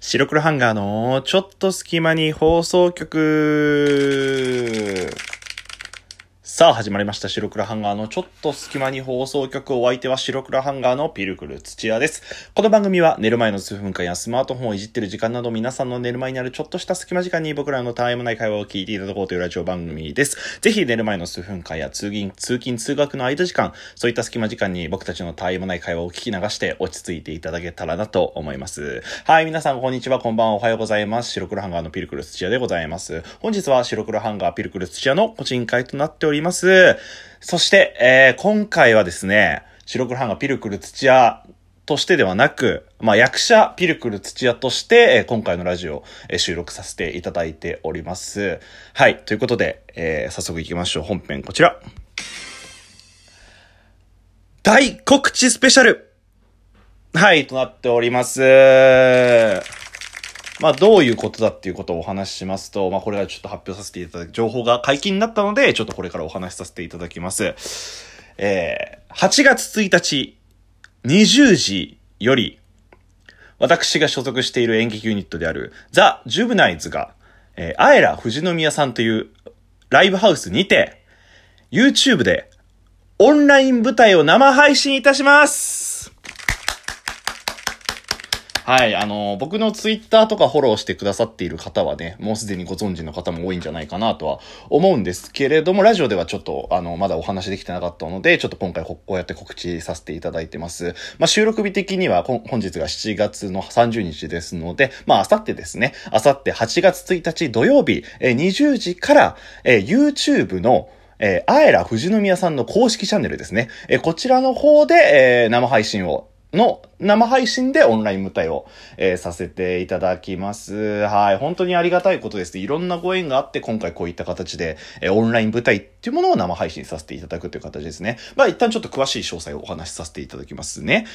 白黒ハンガーのちょっと隙間に放送局。さあ始まりました白黒ハンガーのちょっと隙間に放送局お相手は白黒ハンガーのピルクル土屋です。この番組は寝る前の数分間やスマートフォンをいじってる時間など皆さんの寝る前にあるちょっとした隙間時間に僕らのたわいもない会話を聞いていただこうというラジオ番組です。ぜひ寝る前の数分間や通勤、通勤通学の間時間、そういった隙間時間に僕たちのたわいもない会話を聞き流して落ち着いていただけたらなと思います。はい、皆さんこんにちは、こんばんは、おはようございます。白黒ハンガーのピルクル土屋でございます。本日は白黒ハンガーピルクル土屋の個人会となっております。ますそして、えー今回はですね、白黒ハンガーピルクル土屋としてではなく、まあ、役者ピルクル土屋として、えー今回のラジオ、えー収録させていただいております。はい。ということで、えー早速行きましょう。本編こちら。大告知スペシャルはい、となっております。まあ、どういうことだっていうことをお話ししますと、まあ、これはちょっと発表させていただき、情報が解禁になったので、ちょっとこれからお話しさせていただきます。えー、8月1日、20時より、私が所属している演劇ユニットである、ザ・ジュブナイズが、えー、アエラ富士宮さんというライブハウスにて、YouTube でオンライン舞台を生配信いたしますはい、あの、僕のツイッターとかフォローしてくださっている方はね、もうすでにご存知の方も多いんじゃないかなとは思うんですけれども、ラジオではちょっと、あの、まだお話できてなかったので、ちょっと今回ここうやって告知させていただいてます。まあ、収録日的には本日が7月の30日ですので、まあ、あさってですね、あさって8月1日土曜日、えー20時から、えー YouTube のえー、あえら富士宮さんの公式チャンネルですね。えーこちらの方で、えー生配信を、の、生配信でオンライン舞台を、えーさせていただきます。はい。本当にありがたいことです。いろんなご縁があって、今回こういった形で、えーオンライン舞台っていうものを生配信させていただくという形ですね。まあ、一旦ちょっと詳しい詳細をお話しさせていただきますね。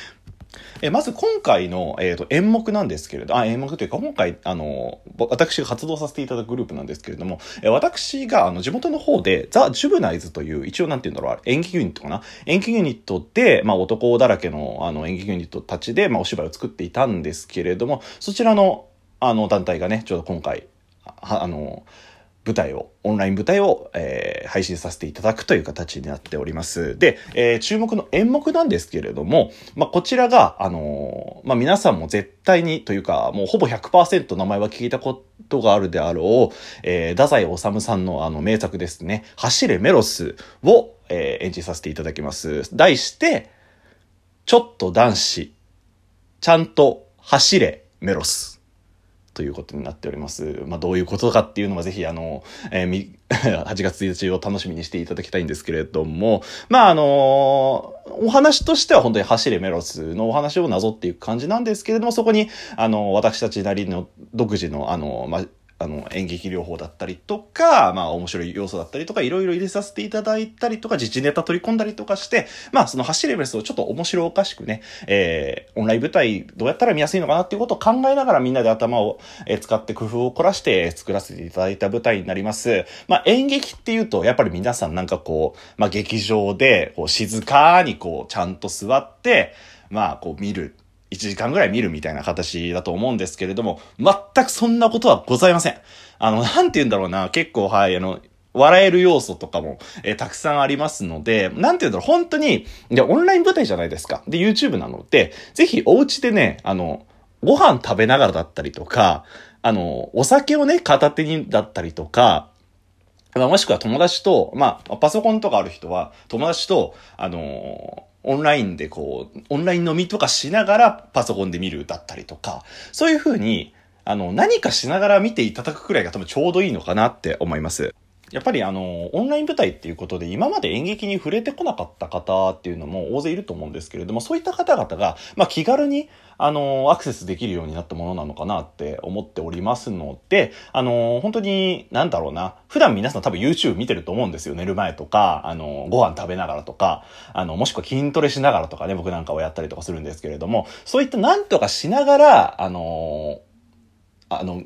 えまず今回の、えー、と演目なんですけれど、あ、演目というか今回、あの、私が活動させていただくグループなんですけれども、え私があの地元の方で、ザ・ジュブナイズという、一応なんて言うんだろう、演劇ユニットかな？演劇ユニットで、まあ男だらけのあの演劇ユニットたちで、まあお芝居を作っていたんですけれども、そちらの、あの団体がね、ちょうど今回、はあの、舞台を、オンライン舞台を、えー配信させていただくという形になっております。で、えー注目の演目なんですけれども、まあ、こちらが、あのーまあ、皆さんも絶対にというか、もうほぼ100%名前は聞いたことがあるであろう、えー、太宰治さんのあの名作ですね、走れメロスを、えー演じさせていただきます。題して、ちょっと男子、ちゃんと走れメロス。ということになっております。まあ、どういうことかっていうのはぜひ、あの、えー、8 月1日を楽しみにしていただきたいんですけれども、まあ、あのお話としては本当に走れメロスのお話をなぞっていく感じなんですけれども、そこに、あの、私たちなりの独自の、あの、まあ、あの、演劇療法だったりとか、まあ、面白い要素だったりとか、いろいろ入れさせていただいたりとか、自治ネタ取り込んだりとかして、まあ、その走れメロスをちょっと面白おかしくね、えー、オンライン舞台どうやったら見やすいのかなっていうことを考えながらみんなで頭を、使って工夫を凝らして作らせていただいた舞台になります。まあ、演劇っていうと、やっぱり皆さんなんかこう、まあ、劇場で、こう、静かにこう、ちゃんと座って、まあ、こう見る。1時間ぐらい見るみたいな形だと思うんですけれども、全くそんなことはございません。あの、なんて言うんだろうな、結構、はい、あの、笑える要素とかも、えーたくさんありますので、なんて言うんだろう、本当に、で、オンライン舞台じゃないですか。で、YouTube なので、ぜひお家でね、あの、ご飯食べながらだったりとか、あの、お酒をね、片手にだったりとか、まあもしくは友達と、まあ、パソコンとかある人は、友達と、あのーオンラインでこう、オンライン飲みとかしながらパソコンで見るだったりとか、そういうふうに、あの、何かしながら見ていただくくらいが多分ちょうどいいのかなって思います。やっぱりあの、オンライン舞台っていうことで今まで演劇に触れてこなかった方っていうのも大勢いると思うんですけれども、そういった方々が、まあ気軽に、あの、アクセスできるようになったものなのかなって思っておりますので、あの、本当に、なんだろうな、普段皆さん多分 YouTube 見てると思うんですよ。寝る前とか、あの、ご飯食べながらとか、あの、もしくは筋トレしながらとかね、僕なんかをやったりとかするんですけれども、そういったなんとかしながら、あの、あの、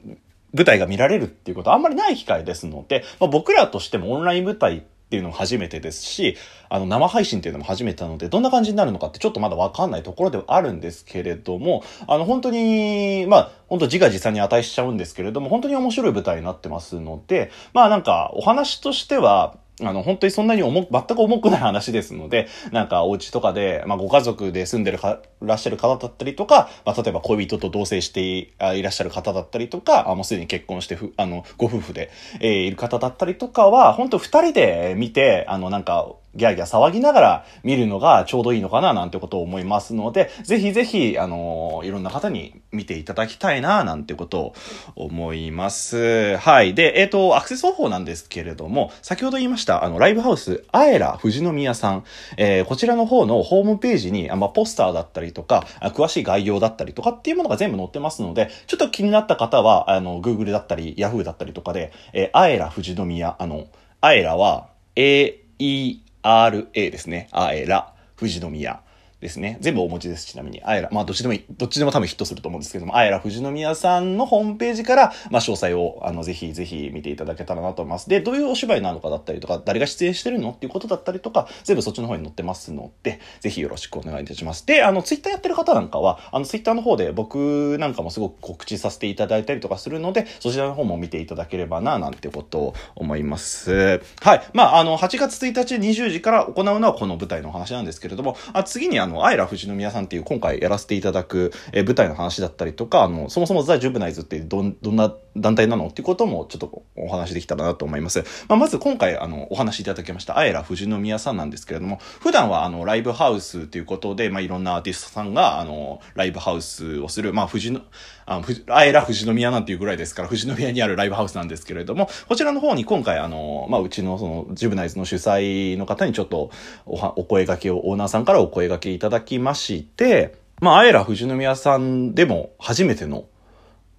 舞台が見られるっていうことはあんまりない機会ですので、まあ、僕らとしてもオンライン舞台っていうのも初めてですし、あの、生配信っていうのも初めてなので、どんな感じになるのかってちょっとまだわかんないところではあるんですけれども、あの、本当に、まあ、本当自画自賛に値しちゃうんですけれども、本当に面白い舞台になってますので、まあなんか、お話としては、あの、本当にそんなに重く、全く重くない話ですので、なんかお家とかで、まあご家族で住んでるか、らっしゃる方だったりとか、まあ例えば恋人と同棲していらっしゃる方だったりとか、あもうすでに結婚してふ、あの、ご夫婦で、えー、いる方だったりとかは、本当二人で見て、あの、なんか、ギャーギャー騒ぎながら見るのがちょうどいいのかななんてことを思いますので、ぜひぜひ、あのいろんな方に見ていただきたいななんてことを思います。はい。で、えっ、ー、と、アクセス方法なんですけれども、先ほど言いました、あの、ライブハウス、アエラ富士宮さん、えー、こちらの方のホームページに、あまあ、ポスターだったりとか、詳しい概要だったりとかっていうものが全部載ってますので、ちょっと気になった方は、あの、Google だったり、Yahoo だったりとかで、えー、アエラ富士宮、あの、アエラは、A, E, RA ですね。あえら、富士宮。ですね。全部お持ちです、ちなみに。あえら、まあ、どっちでもいい、どっちでも多分ヒットすると思うんですけども、あえら富士宮さんのホームページから、まあ、詳細を、あの、ぜひぜひ見ていただけたらなと思います。で、どういうお芝居なのかだったりとか、誰が出演してるのっていうことだったりとか、全部そっちの方に載ってますので、ぜひよろしくお願いいたします。で、あの、ツイッターやってる方なんかは、あの、ツイッターの方で僕なんかもすごく告知させていただいたりとかするので、そちらの方も見ていただければな、なんてことを思います。はい。まあ、あの、8月1日20時から行うのはこの舞台の話なんですけれども、あ次にあの、アイラ富士宮さんっていう今回やらせていただく、えー、舞台の話だったりとか、あの、そもそもザ・ジュブナイズってどん、どんな団体なのっていうこともちょっとお話できたらなと思います。まあ、まず今回あの、お話いただきました、あえら富士宮さんなんですけれども、普段はあの、ライブハウスということで、まあ、いろんなアーティストさんが、あの、ライブハウスをする、まあ、富士の、ああえら富士宮なんていうぐらいですから、富士宮にあるライブハウスなんですけれども、こちらの方に今回あの、まあ、うちのその、ジュブナイズの主催の方にちょっとおお声掛けを、オーナーさんからお声掛けいただきまして、まあ、あえら富士宮さんでも初めての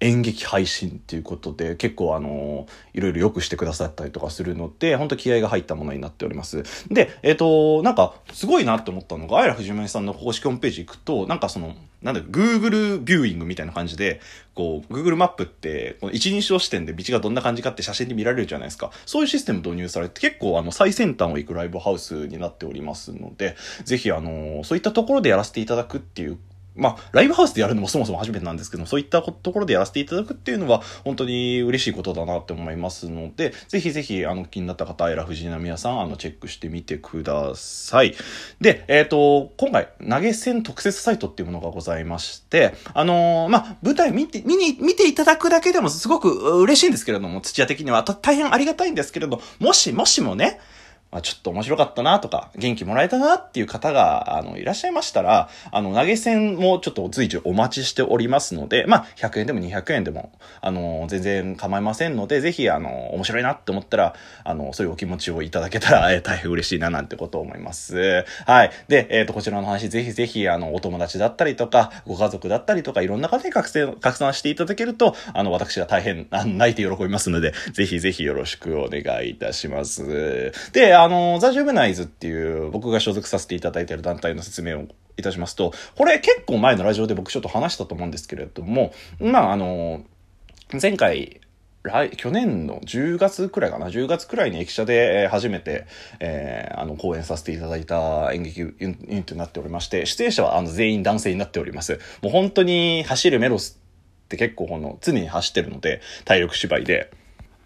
演劇配信っていうことで結構あのいろいろ良くしてくださったりとかするので本当気合が入ったものになっております。でえっ、ー、となんかすごいなって思ったのがあやら藤森さんの公式ホームページ行くとなんかそのなんだ Google ビューイングみたいな感じでこう Google マップってこの一人称視点で道がどんな感じかって写真で見られるじゃないですか。そういうシステム導入されて結構あの最先端を行くライブハウスになっておりますのでぜひあのそういったところでやらせていただくっていうまあ、ライブハウスでやるのもそもそも初めてなんですけど、そういったところでやらせていただくっていうのは、本当に嬉しいことだなって思いますので、ぜひぜひ、あの、気になった方、エラ藤波屋さん、あの、チェックしてみてください。で、えっ、ー、と、今回、投げ銭特設サイトっていうものがございまして、あのー、まあ、舞台見て、見に、見ていただくだけでもすごく嬉しいんですけれども、土屋的には大変ありがたいんですけれど、もし、もしもね、まあ、ちょっと面白かったなとか、元気もらえたなっていう方が、あの、いらっしゃいましたら、あの、投げ銭もちょっと随時お待ちしておりますので、まあ、100円でも200円でも、あの、全然構いませんので、ぜひ、あの、面白いなって思ったら、あの、そういうお気持ちをいただけたら、え大変嬉しいななんてことを思います。はい。で、えっ、ー、と、こちらの話、ぜひぜひ、あの、お友達だったりとか、ご家族だったりとか、いろんな方に拡散、拡散していただけると、あの、私が大変、泣いて喜びますので、ぜひぜひよろしくお願いいたします。で、あの、ザ・ジュブナイズっていう僕が所属させていただいている団体の説明をいたしますと、これ結構前のラジオで僕ちょっと話したと思うんですけれども、まああの、前回、来、去年の10月くらいかな、10月くらいに駅舎で、初めて、えー、あの、講演させていただいた演劇ユニットになっておりまして、出演者はあの全員男性になっております。もう本当に走るメロスって結構この常に走ってるので、体力芝居で。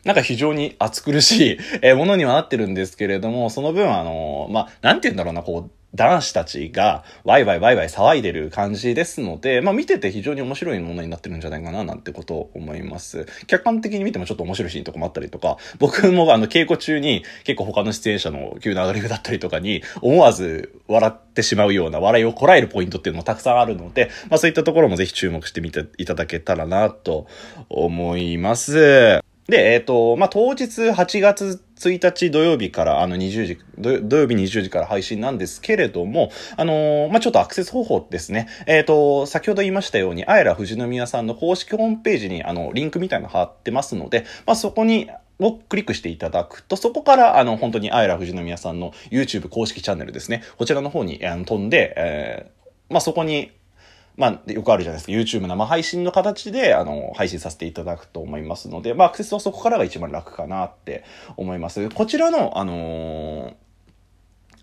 なんか非常に暑苦しい、えものにはなってるんですけれども、その分あの、まあ、なんて言うんだろうな、こう、男子たちがワイワイワイワイ騒いでる感じですので、まあ見てて非常に面白いものになってるんじゃないかななんてことを思います。客観的に見てもちょっと面白いシーンとかもあったりとか、僕もあの稽古中に結構他の出演者の急なアドリブだったりとかに思わず笑ってしまうような笑いをこらえるポイントっていうのもたくさんあるので、まあそういったところもぜひ注目してみていただけたらなと思います。で、えっ、ー、と、まあ、当日8月1日土曜日からあの20時、土曜日20時から配信なんですけれども、あのー、まあ、ちょっとアクセス方法ですね。えっ、ー、と、先ほど言いましたように、あえら富士宮さんの公式ホームページにあの、リンクみたいなの貼ってますので、まあ、そこに、をクリックしていただくと、そこから、あの、本当に、あえら富士宮さんの YouTube 公式チャンネルですね。こちらの方に、あの飛んで、えー、まあ、そこに、まあ、よくあるじゃないですか。YouTube 生配信の形で、あの、配信させていただくと思いますので、まあ、アクセスはそこからが一番楽かなって思います。こちらの、あのー、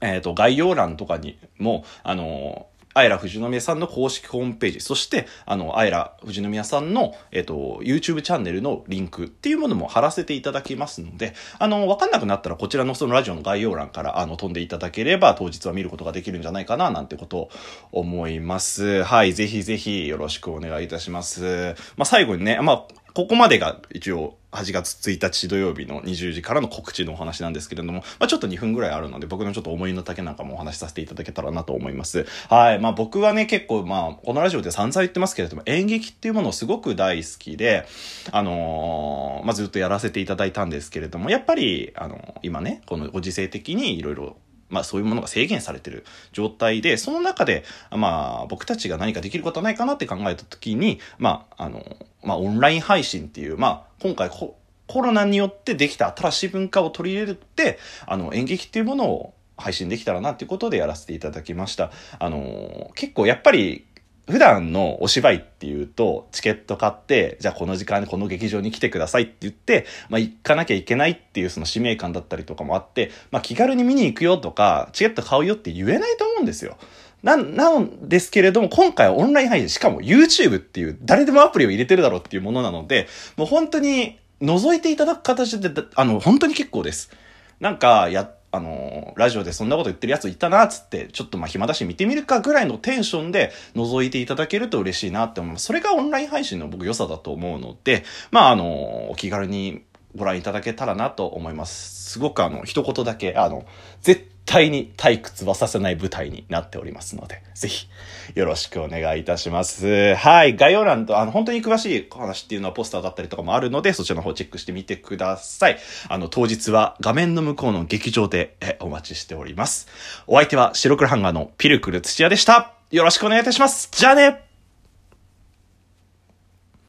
えっ、ー、と、概要欄とかにも、あのーアイラ富士宮さんの公式ホームページ、そして、あの、アイラ富士宮さんの、えっ、と、YouTube チャンネルのリンクっていうものも貼らせていただきますので、あの、わかんなくなったらこちらのそのラジオの概要欄から、あの、飛んでいただければ当日は見ることができるんじゃないかな、なんてことを思います。はい、ぜひぜひよろしくお願いいたします。まあ、最後にね、まあ、ここまでが一応8月1日土曜日の20時からの告知のお話なんですけれども、まあ、ちょっと2分ぐらいあるので、僕のちょっと思いの丈なんかもお話しさせていただけたらなと思います。はい。まあ僕はね、結構まあ、このラジオで散々言ってますけれども、演劇っていうものをすごく大好きで、あのー、まあずっとやらせていただいたんですけれども、やっぱり、あのー、今ね、このご時世的にいろいろまあそういうものが制限されてる状態で、その中で、まあ僕たちが何かできることはないかなって考えた時に、まああの、まあオンライン配信っていう、まあ今回コロナによってできた新しい文化を取り入れて、あの演劇っていうものを配信できたらなっていうことでやらせていただきました。あの、結構やっぱり普段のお芝居っていうと、チケット買って、じゃあこの時間にこの劇場に来てくださいって言って、まあ行かなきゃいけないっていうその使命感だったりとかもあって、まあ気軽に見に行くよとか、チケット買うよって言えないと思うんですよ。な、なんですけれども、今回はオンライン配信、しかも YouTube っていう誰でもアプリを入れてるだろうっていうものなので、もう本当に覗いていただく形で、あの、本当に結構です。なんか、や、あの、ラジオでそんなこと言ってるやついたなっ、つって、ちょっとまあ暇だし見てみるかぐらいのテンションで覗いていただけると嬉しいなって思います。それがオンライン配信の僕良さだと思うので、まああの、お気軽にご覧いただけたらなと思います。すごくあの、一言だけ、あの、絶対に退屈はさせない舞台になっておりますので、ぜひ、よろしくお願いいたします。はい。概要欄と、あの、本当に詳しい話っていうのはポスターだったりとかもあるので、そちらの方チェックしてみてください。あの、当日は画面の向こうの劇場でえお待ちしております。お相手は白黒ハンガーのピルクル土屋でした。よろしくお願いいたします。じゃあね